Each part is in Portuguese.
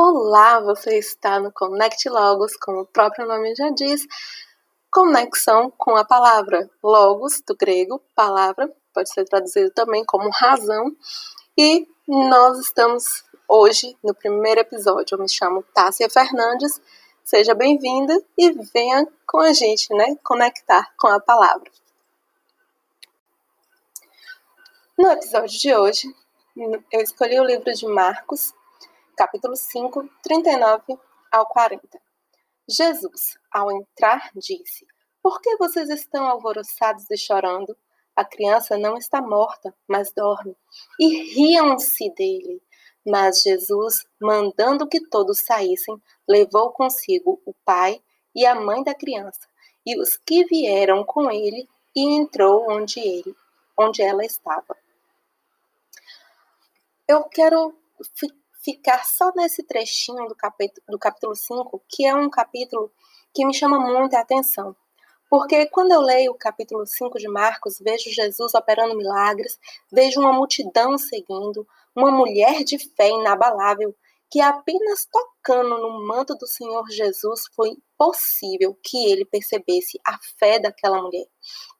Olá, você está no Connect Logos, como o próprio nome já diz, conexão com a palavra. Logos, do grego, palavra, pode ser traduzido também como razão. E nós estamos hoje no primeiro episódio. Eu me chamo Tássia Fernandes. Seja bem-vinda e venha com a gente, né? Conectar com a palavra. No episódio de hoje, eu escolhi o livro de Marcos, capítulo 5, 39 ao 40. Jesus, ao entrar, disse: Por que vocês estão alvoroçados e chorando? A criança não está morta, mas dorme. E riam-se dele. Mas Jesus, mandando que todos saíssem, levou consigo o pai e a mãe da criança e os que vieram com ele e entrou onde ele, onde ela estava eu quero ficar só nesse trechinho do capítulo, do capítulo 5, que é um capítulo que me chama muita atenção. Porque quando eu leio o capítulo 5 de Marcos, vejo Jesus operando milagres, vejo uma multidão seguindo, uma mulher de fé inabalável, que apenas tocando no manto do Senhor Jesus foi possível que ele percebesse a fé daquela mulher.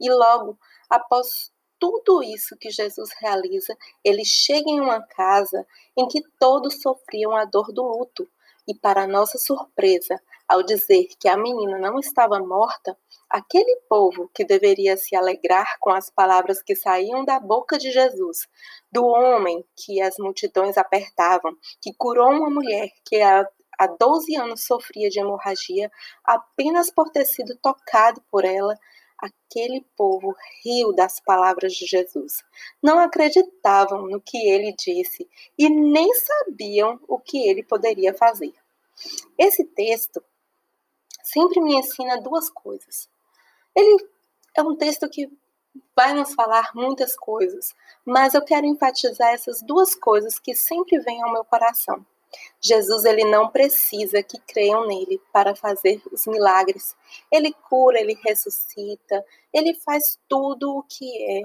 E logo após tudo isso que Jesus realiza, ele chega em uma casa em que todos sofriam a dor do luto. E, para nossa surpresa, ao dizer que a menina não estava morta, aquele povo que deveria se alegrar com as palavras que saíam da boca de Jesus, do homem que as multidões apertavam, que curou uma mulher que há, há 12 anos sofria de hemorragia apenas por ter sido tocado por ela, Aquele povo riu das palavras de Jesus. Não acreditavam no que ele disse e nem sabiam o que ele poderia fazer. Esse texto sempre me ensina duas coisas. Ele é um texto que vai nos falar muitas coisas, mas eu quero enfatizar essas duas coisas que sempre vêm ao meu coração. Jesus ele não precisa que creiam nele para fazer os milagres. Ele cura, ele ressuscita, ele faz tudo o que é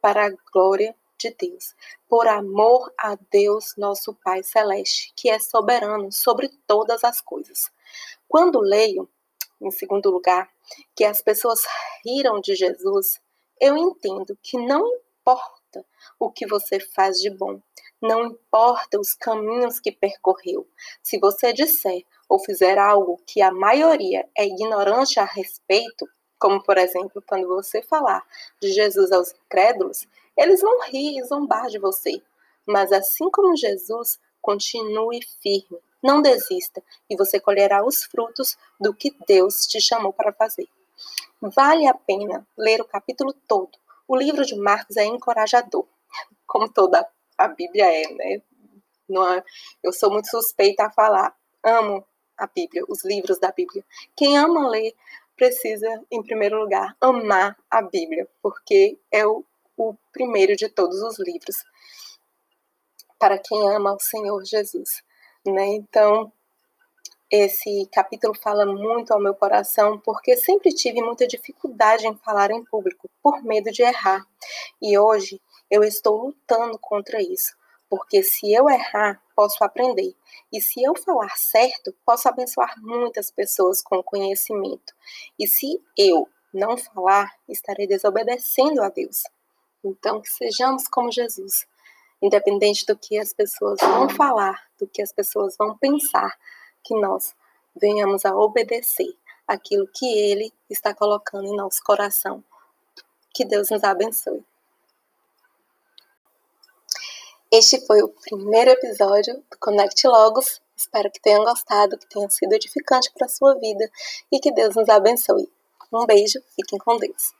para a glória de Deus, por amor a Deus, nosso Pai celeste, que é soberano sobre todas as coisas. Quando leio, em segundo lugar, que as pessoas riram de Jesus, eu entendo que não importa o que você faz de bom, não importa os caminhos que percorreu. Se você disser ou fizer algo que a maioria é ignorante a respeito, como por exemplo quando você falar de Jesus aos incrédulos, eles vão rir e zombar de você. Mas assim como Jesus, continue firme, não desista e você colherá os frutos do que Deus te chamou para fazer. Vale a pena ler o capítulo todo. O livro de Marcos é encorajador, como toda a Bíblia é, né? É, eu sou muito suspeita a falar. Amo a Bíblia, os livros da Bíblia. Quem ama ler precisa, em primeiro lugar, amar a Bíblia, porque é o, o primeiro de todos os livros para quem ama o Senhor Jesus, né? Então, esse capítulo fala muito ao meu coração porque sempre tive muita dificuldade em falar em público por medo de errar. E hoje eu estou lutando contra isso, porque se eu errar, posso aprender. E se eu falar certo, posso abençoar muitas pessoas com conhecimento. E se eu não falar, estarei desobedecendo a Deus. Então, sejamos como Jesus. Independente do que as pessoas vão falar, do que as pessoas vão pensar, que nós venhamos a obedecer aquilo que Ele está colocando em nosso coração. Que Deus nos abençoe. Este foi o primeiro episódio do Connect Logos. Espero que tenham gostado, que tenha sido edificante para a sua vida e que Deus nos abençoe. Um beijo, fiquem com Deus.